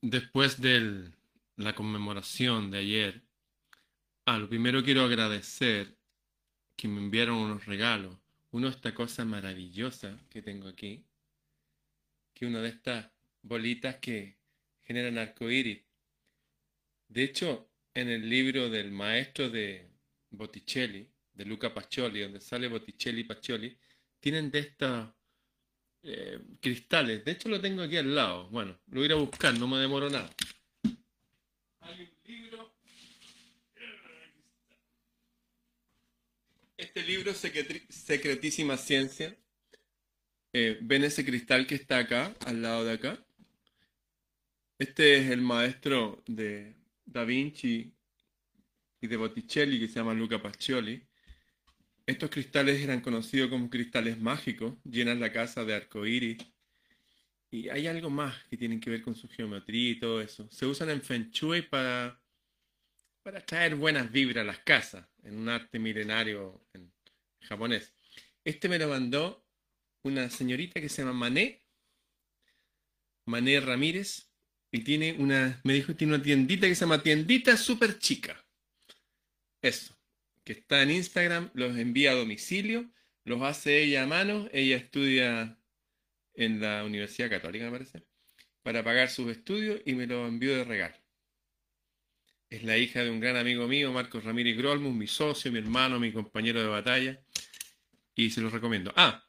después de la conmemoración de ayer, ah, lo primero quiero agradecer que me enviaron unos regalos. Uno esta cosa maravillosa que tengo aquí, que una de estas bolitas que generan arcoíris. De hecho, en el libro del maestro de Botticelli, de Luca Pacioli, donde sale Botticelli y Pacioli, tienen de estos eh, cristales. De hecho, lo tengo aquí al lado. Bueno, lo voy a buscar, no me demoro nada. Hay un libro. Este libro, Secretísima Ciencia. Eh, ¿Ven ese cristal que está acá, al lado de acá? Este es el maestro de Da Vinci y de Botticelli, que se llama Luca Pacioli. Estos cristales eran conocidos como cristales mágicos, llenan la casa de arcoíris. Y hay algo más que tienen que ver con su geometría y todo eso. Se usan en Feng Shui para, para traer buenas vibras a las casas, en un arte milenario en japonés. Este me lo mandó una señorita que se llama Mané, Mané Ramírez, y tiene una, me dijo, tiene una tiendita que se llama Tiendita Super Chica. Eso está en Instagram, los envía a domicilio, los hace ella a mano, ella estudia en la Universidad Católica, me parece, para pagar sus estudios y me lo envió de regalo. Es la hija de un gran amigo mío, Marcos Ramírez Grolmus, mi socio, mi hermano, mi compañero de batalla, y se los recomiendo. Ah,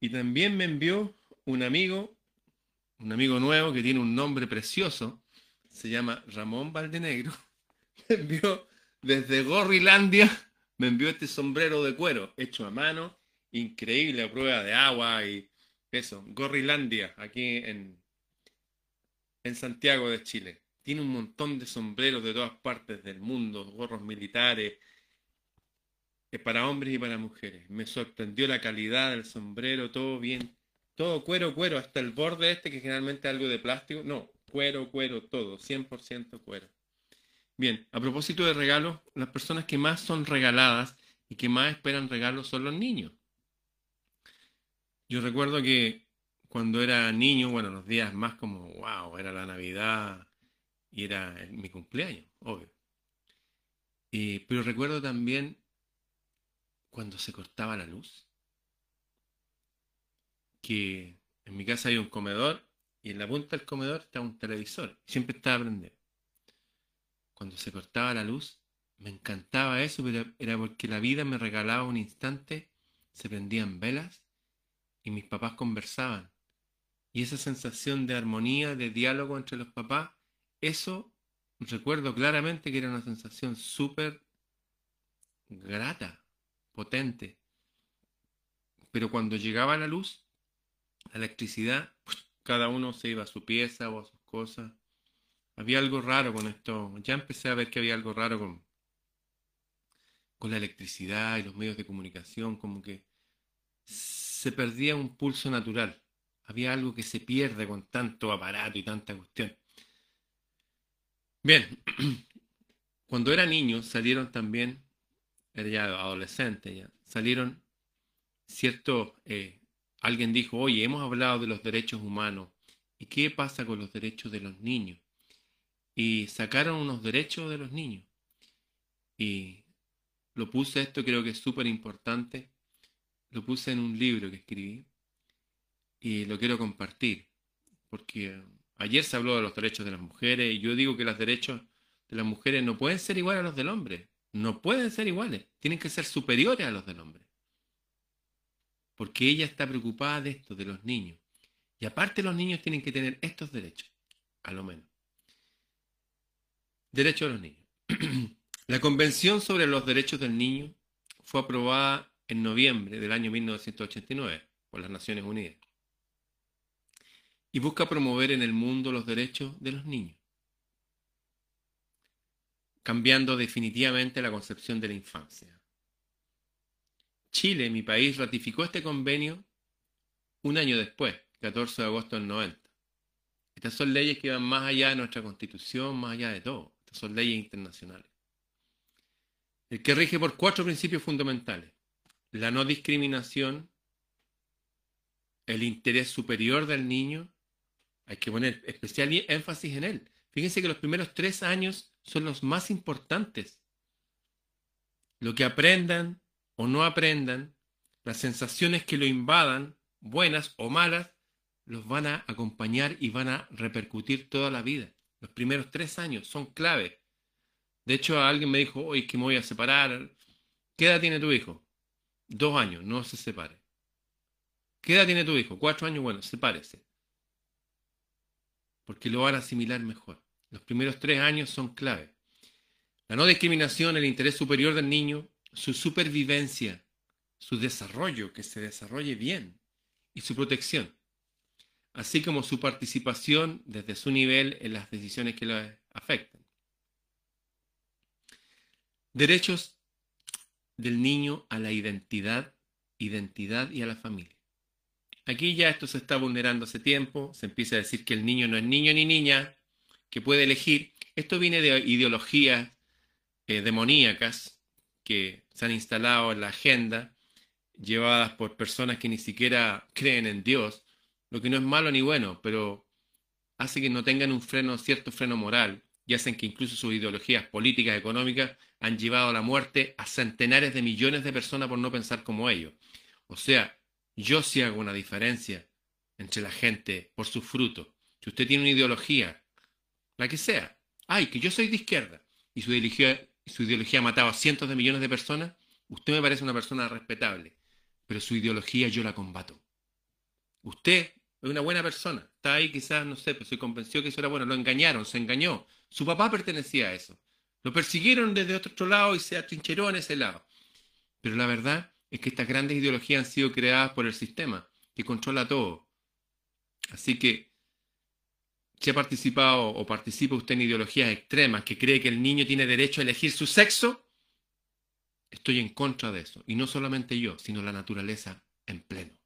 y también me envió un amigo, un amigo nuevo que tiene un nombre precioso, se llama Ramón Valdenegro, me envió desde Gorrilandia me envió este sombrero de cuero hecho a mano, increíble a prueba de agua y eso, Gorrilandia, aquí en, en Santiago de Chile. Tiene un montón de sombreros de todas partes del mundo, gorros militares, eh, para hombres y para mujeres. Me sorprendió la calidad del sombrero, todo bien, todo cuero, cuero, hasta el borde este que generalmente es algo de plástico. No, cuero, cuero, todo, 100% cuero. Bien, a propósito de regalos, las personas que más son regaladas y que más esperan regalos son los niños. Yo recuerdo que cuando era niño, bueno, los días más como, wow, era la Navidad y era mi cumpleaños, obvio. pero recuerdo también cuando se cortaba la luz, que en mi casa hay un comedor y en la punta del comedor está un televisor, siempre estaba prendido cuando se cortaba la luz, me encantaba eso, pero era porque la vida me regalaba un instante, se prendían velas y mis papás conversaban. Y esa sensación de armonía, de diálogo entre los papás, eso recuerdo claramente que era una sensación súper grata, potente. Pero cuando llegaba la luz, la electricidad, cada uno se iba a su pieza o a sus cosas. Había algo raro con esto. Ya empecé a ver que había algo raro con, con la electricidad y los medios de comunicación, como que se perdía un pulso natural. Había algo que se pierde con tanto aparato y tanta cuestión. Bien, cuando era niño salieron también, era ya adolescente ya, salieron cierto, eh, alguien dijo, oye, hemos hablado de los derechos humanos, ¿y qué pasa con los derechos de los niños? Y sacaron unos derechos de los niños. Y lo puse esto, creo que es súper importante, lo puse en un libro que escribí y lo quiero compartir, porque ayer se habló de los derechos de las mujeres y yo digo que los derechos de las mujeres no pueden ser iguales a los del hombre, no pueden ser iguales, tienen que ser superiores a los del hombre. Porque ella está preocupada de esto, de los niños. Y aparte los niños tienen que tener estos derechos, a lo menos. Derechos de los niños. La Convención sobre los Derechos del Niño fue aprobada en noviembre del año 1989 por las Naciones Unidas y busca promover en el mundo los derechos de los niños, cambiando definitivamente la concepción de la infancia. Chile, mi país, ratificó este convenio un año después, 14 de agosto del 90. Estas son leyes que van más allá de nuestra constitución, más allá de todo son leyes internacionales. El que rige por cuatro principios fundamentales. La no discriminación, el interés superior del niño, Hay que poner especial énfasis en él. Fíjense que los primeros tres años son los más importantes. Lo que aprendan o no aprendan, las sensaciones que lo invadan, buenas o malas, los van a acompañar y van a repercutir toda la vida. Los primeros tres años son clave. De hecho, alguien me dijo, hoy que me voy a separar. ¿Qué edad tiene tu hijo? Dos años, no se separe. ¿Qué edad tiene tu hijo? Cuatro años, bueno, sepárese. Porque lo van a asimilar mejor. Los primeros tres años son clave. La no discriminación, el interés superior del niño, su supervivencia, su desarrollo, que se desarrolle bien, y su protección, así como su participación desde su nivel en las decisiones que lo afectan. Derechos del niño a la identidad, identidad y a la familia. Aquí ya esto se está vulnerando hace tiempo, se empieza a decir que el niño no es niño ni niña, que puede elegir. Esto viene de ideologías eh, demoníacas que se han instalado en la agenda, llevadas por personas que ni siquiera creen en Dios, lo que no es malo ni bueno, pero hace que no tengan un freno, cierto freno moral, y hacen que incluso sus ideologías políticas, económicas, han llevado a la muerte a centenares de millones de personas por no pensar como ellos. O sea, yo sí hago una diferencia entre la gente por su fruto. Si usted tiene una ideología, la que sea, ay, que yo soy de izquierda, y su ideología, su ideología ha matado a cientos de millones de personas, usted me parece una persona respetable, pero su ideología yo la combato. Usted es una buena persona, está ahí quizás, no sé, pero se convenció que eso era bueno, lo engañaron, se engañó. Su papá pertenecía a eso. Lo persiguieron desde otro lado y se atrincheró en ese lado. Pero la verdad es que estas grandes ideologías han sido creadas por el sistema, que controla todo. Así que, si ha participado o participa usted en ideologías extremas que cree que el niño tiene derecho a elegir su sexo, estoy en contra de eso. Y no solamente yo, sino la naturaleza en pleno.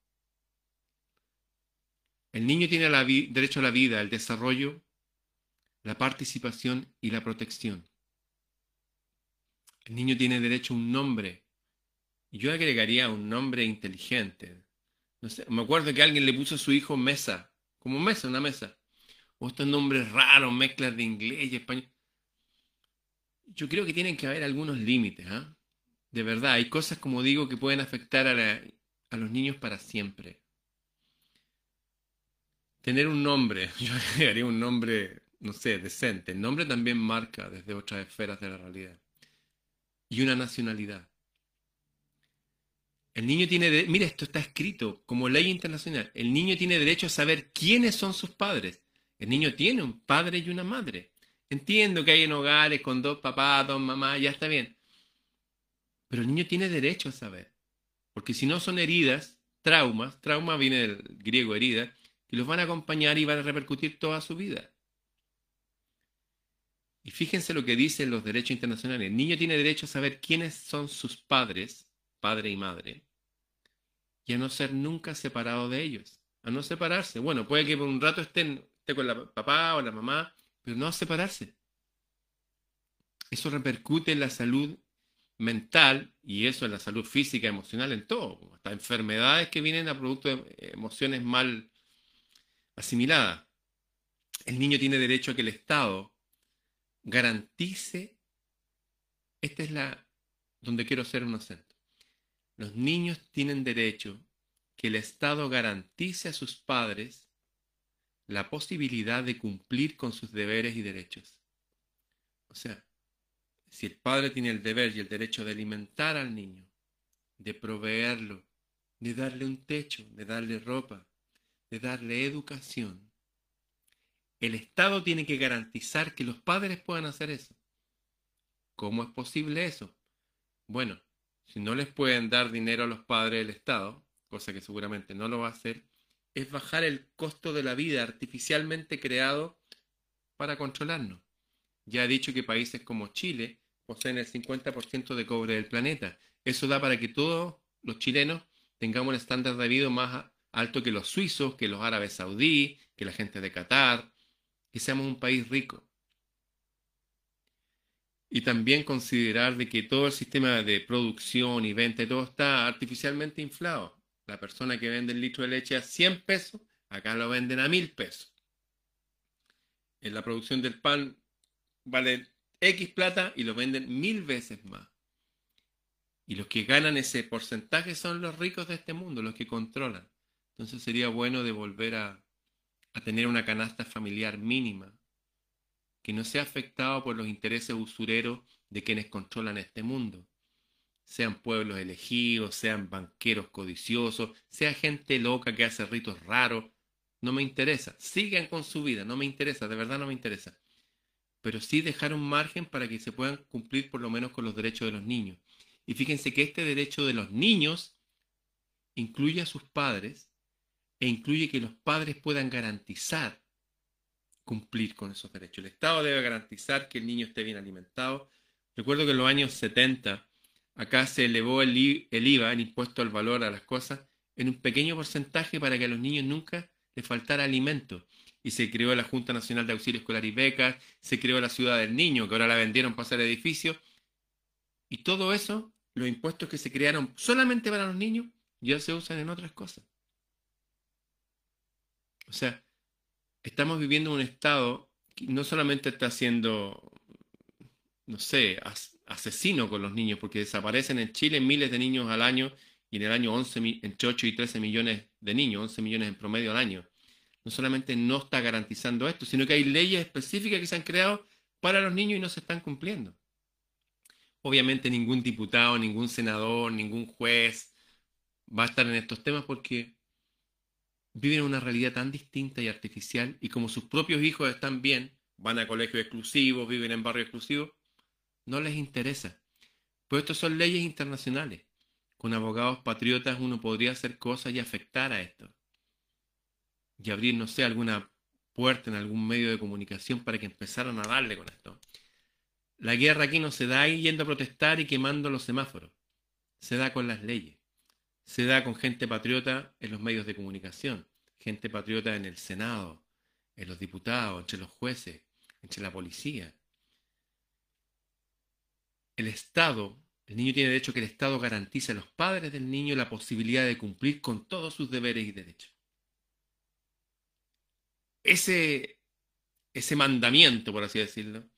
El niño tiene derecho a la vida, el desarrollo, la participación y la protección. El niño tiene derecho a un nombre. Yo agregaría un nombre inteligente. No sé, me acuerdo que alguien le puso a su hijo mesa, como mesa, una mesa. O estos nombres raros, mezclas de inglés y español. Yo creo que tienen que haber algunos límites. ¿ah? De verdad, hay cosas, como digo, que pueden afectar a los niños para siempre. Tener un nombre, yo agregaría un nombre, no sé, decente. El nombre también marca desde otras esferas de la realidad. Y una nacionalidad. El niño tiene, de... mira, esto está escrito como ley internacional. El niño tiene derecho a saber quiénes son sus padres. El niño tiene un padre y una madre. Entiendo que hay en hogares con dos papás, dos mamás, ya está bien. Pero el niño tiene derecho a saber. Porque si no son heridas, traumas, trauma viene del griego herida, y los van a acompañar y van a repercutir toda su vida. Y fíjense lo que dicen los derechos internacionales. El niño tiene derecho a saber quiénes son sus padres, padre y madre, y a no ser nunca separado de ellos, a no separarse. Bueno, puede que por un rato estén, esté con la papá o la mamá, pero no a separarse. Eso repercute en la salud mental y eso en la salud física, emocional, en todo. Hasta enfermedades que vienen a producto de emociones mal asimiladas. El niño tiene derecho a que el Estado garantice, esta es la donde quiero hacer un acento. Los niños tienen derecho que el Estado garantice a sus padres la posibilidad de cumplir con sus deberes y derechos. O sea, si el padre tiene el deber y el derecho de alimentar al niño, de proveerlo, de darle un techo, de darle ropa, de darle educación, el Estado tiene que garantizar que los padres puedan hacer eso. ¿Cómo es posible eso? Bueno, si no les pueden dar dinero a los padres del Estado, cosa que seguramente no lo va a hacer, es bajar el costo de la vida artificialmente creado para controlarnos. Ya he dicho que países como Chile poseen el 50% de cobre del planeta. Eso da para que todos los chilenos tengamos un estándar de vida más alto que los suizos, que los árabes saudíes, que la gente de Qatar, que seamos un país rico. Y también considerar de que todo el sistema de producción y venta y todo está artificialmente inflado. La persona que vende el litro de leche a 100 pesos, acá lo venden a 1000 pesos. en la producción del pan vale X plata y lo venden mil veces más. Y los que ganan ese porcentaje son los ricos de este mundo, los que controlan. Entonces sería bueno de volver a, a tener una canasta familiar mínima, que no sea afectado por los intereses usureros de quienes controlan este mundo. Sean pueblos elegidos, sean banqueros codiciosos, sea gente loca que hace ritos raros, no me interesa. Sigan con su vida, no me interesa, de verdad no me interesa. Pero sí dejar un margen para que se puedan cumplir por lo menos con los derechos de los niños. Y fíjense que este derecho de los niños incluye a sus padres e incluye que los padres puedan garantizar cumplir con esos derechos. El Estado debe garantizar que el niño esté bien alimentado. Recuerdo que en los años 70 acá se elevó el, IVA, el impuesto al valor a las cosas, en un pequeño porcentaje para que a los niños nunca les faltara alimento. Y se creó la Junta Nacional de Auxilio Escolar y Becas, se creó la Ciudad del Niño, que ahora la vendieron para hacer edificios. Y todo eso, los impuestos que se crearon solamente para los niños, ya se usan en otras cosas. O sea, estamos viviendo un estado que no solamente está siendo, no sé, asesino con los niños, porque desaparecen en Chile miles de niños al año y en el año 11, entre 8 y 13 millones de niños, 11 millones en promedio al año. No solamente no está garantizando esto, sino que hay leyes específicas que se han creado para los niños y no se están cumpliendo. Obviamente ningún diputado, ningún senador, ningún juez va a estar en estos temas porque viven una realidad tan distinta y artificial y como sus propios hijos están bien, van a colegios exclusivos, viven en barrios exclusivos, no les interesa. Pues estas son leyes internacionales. Con abogados patriotas uno podría hacer cosas y afectar a esto. Y abrir, no sé, alguna puerta en algún medio de comunicación para que empezaran a darle con esto. La guerra aquí no se da yendo a protestar y quemando los semáforos. Se da con las leyes se da con gente patriota en los medios de comunicación, gente patriota en el Senado, en los diputados, entre los jueces, entre la policía. El Estado, el niño tiene derecho que el Estado garantice a los padres del niño la posibilidad de cumplir con todos sus deberes y derechos. Ese, ese mandamiento, por así decirlo,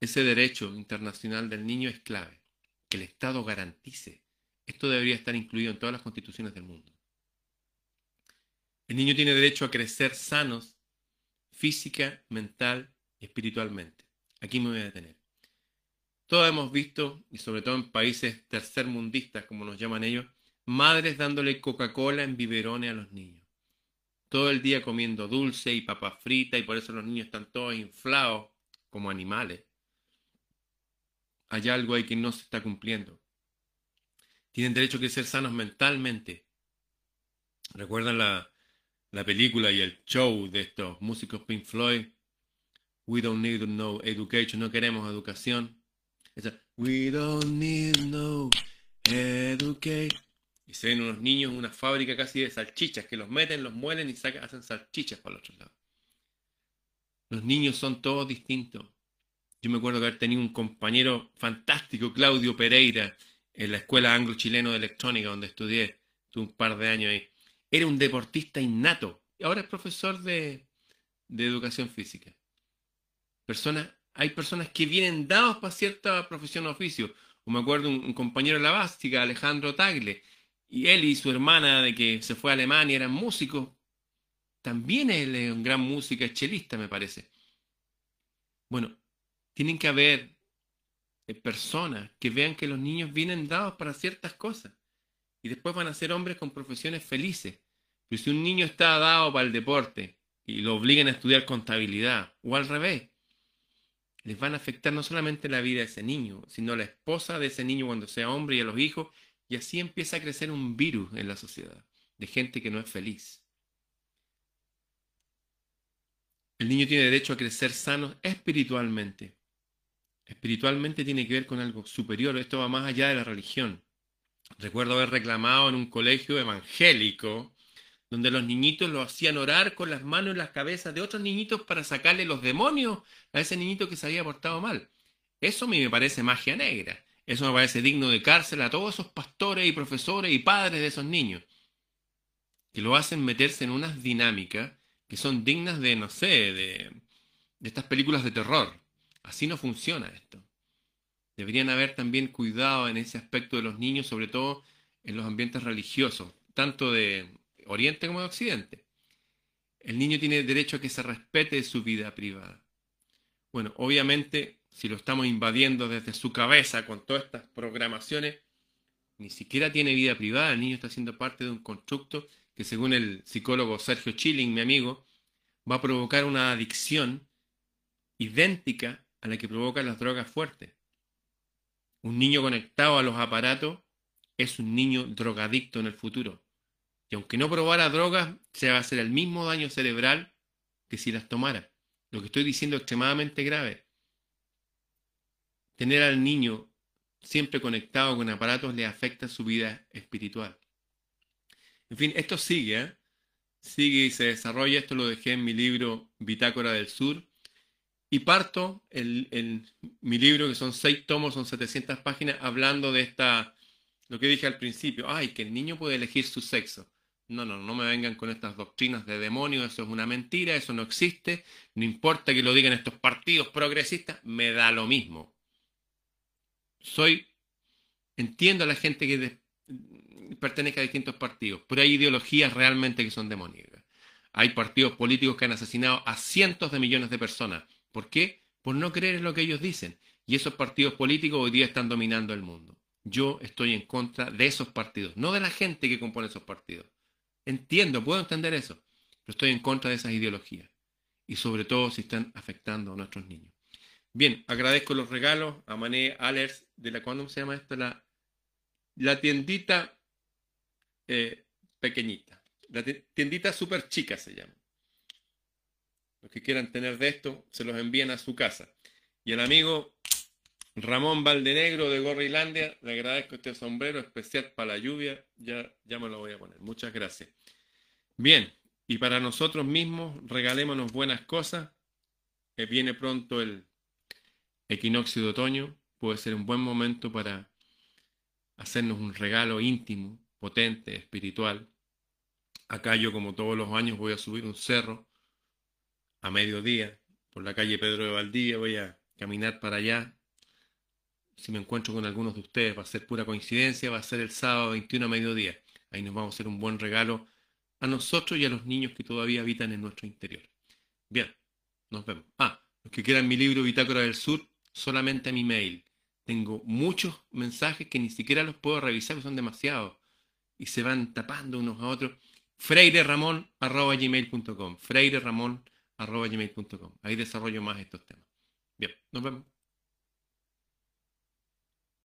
ese derecho internacional del niño es clave, que el Estado garantice esto debería estar incluido en todas las constituciones del mundo. El niño tiene derecho a crecer sanos física, mental espiritualmente. Aquí me voy a detener. Todos hemos visto, y sobre todo en países tercermundistas, como nos llaman ellos, madres dándole Coca-Cola en biberones a los niños. Todo el día comiendo dulce y papas fritas y por eso los niños están todos inflados como animales. Hay algo ahí que no se está cumpliendo tienen derecho a ser sanos mentalmente. ¿Recuerdan la, la película y el show de estos músicos Pink Floyd? We don't need no education, no queremos educación. We don't need no education. Y se ven unos niños en una fábrica casi de salchichas que los meten, los muelen y sacan, hacen salchichas para el otro lado. Los niños son todos distintos. Yo me acuerdo que haber tenido un compañero fantástico, Claudio Pereira, en la Escuela Anglo-Chileno de Electrónica, donde estudié, un par de años ahí. Era un deportista innato y ahora es profesor de, educación física. Personas, hay personas que vienen dados para cierta profesión o oficio. O me acuerdo un, compañero de la básica, Alejandro Tagle, y él y su hermana de que se fue a Alemania eran músicos. También él es gran músico, es chelista, me parece. Bueno, tienen que haber personas que vean que los niños vienen dados para ciertas cosas y después van a ser hombres con profesiones felices. Pero si un niño está dado para el deporte y lo obligan a estudiar contabilidad o al revés, les van a afectar no solamente la vida de ese niño, sino la esposa de ese niño cuando sea hombre y a los hijos, y así empieza a crecer un virus en la sociedad de gente que no es feliz. El niño tiene derecho a crecer sano espiritualmente, espiritualmente tiene que ver con algo superior, esto va más allá de la religión. Recuerdo haber reclamado en un colegio evangélico donde los niñitos lo hacían orar con las manos en las cabezas de otros niñitos para sacarle los demonios a ese niñito que se había portado mal. Eso a mí me parece magia negra. Eso me parece digno de cárcel a todos esos pastores y profesores y padres de esos niños, que lo hacen meterse en unas dinámicas que son dignas de, no sé, de, de estas películas de terror. Así no funciona esto. Deberían haber también cuidado en ese aspecto de los niños, sobre todo en los ambientes religiosos, tanto de Oriente como de Occidente. El niño tiene derecho a que se respete su vida privada. Bueno, obviamente, si lo estamos invadiendo desde su cabeza con todas estas programaciones, ni siquiera tiene vida privada. El niño está siendo parte de un constructo que, según el psicólogo Sergio Chilling, mi amigo, va a provocar una adicción idéntica a la que provocan las drogas fuertes. Un niño conectado a los aparatos es un niño drogadicto en el futuro. Y aunque no probara drogas, se va a hacer el mismo daño cerebral que si las tomara. Lo que estoy diciendo es extremadamente grave. Tener al niño siempre conectado con aparatos le afecta su vida espiritual. En fin, esto sigue, ¿eh? sigue y se desarrolla. Esto lo dejé en mi libro Bitácora del Sur. Y parto en, mi libro, que son seis tomos, son 700 páginas, hablando de esta, lo que dije al principio, ay, que el niño puede elegir su sexo. No, no, no me vengan con estas doctrinas de demonio, eso es una mentira, eso no existe, no importa que lo digan estos partidos progresistas, me da lo mismo. Soy, entiendo a la gente que pertenece a distintos partidos, pero hay ideologías realmente que son demoníacas. Hay partidos políticos que han asesinado a cientos de millones de personas. ¿Por qué? Por no creer en lo que ellos dicen. Y esos partidos políticos hoy día están dominando el mundo. Yo estoy en contra de esos partidos, no de la gente que compone esos partidos. Entiendo, puedo entender eso, pero estoy en contra de esas ideologías y sobre todo si están afectando a nuestros niños. Bien, agradezco los regalos a Mané Alers de la, ¿cómo se llama esto? La, la tiendita eh, pequeñita, la tiendita súper chica se llama. Los que quieran tener de esto, se los envían a su casa. Y el amigo Ramón Valdenegro de Gorrilandia, le agradezco este sombrero especial para la lluvia, ya, ya me lo voy a poner. Muchas gracias. Bien, y para nosotros mismos, regalémonos buenas cosas. que viene pronto el equinoccio de otoño, puede ser un buen momento para hacernos un regalo íntimo, potente, espiritual. Acá yo, como todos los años, voy a subir un cerro a mediodía por la calle Pedro de Valdivia, voy a caminar para allá si me encuentro con algunos de ustedes, va a ser pura coincidencia, va a ser el sábado 21 a mediodía. Ahí nos vamos a hacer un buen regalo a nosotros y a los niños que todavía habitan en nuestro interior. Bien, nos vemos. Ah, los que quieran mi libro Bitácora del Sur, solamente a mi mail. Tengo muchos mensajes que ni siquiera los puedo revisar, que son demasiados. Y se van tapando unos a otros. freireramon.gmail.com freireramon.gmail.com Ahí desarrollo más estos temas. Bien, nos vemos.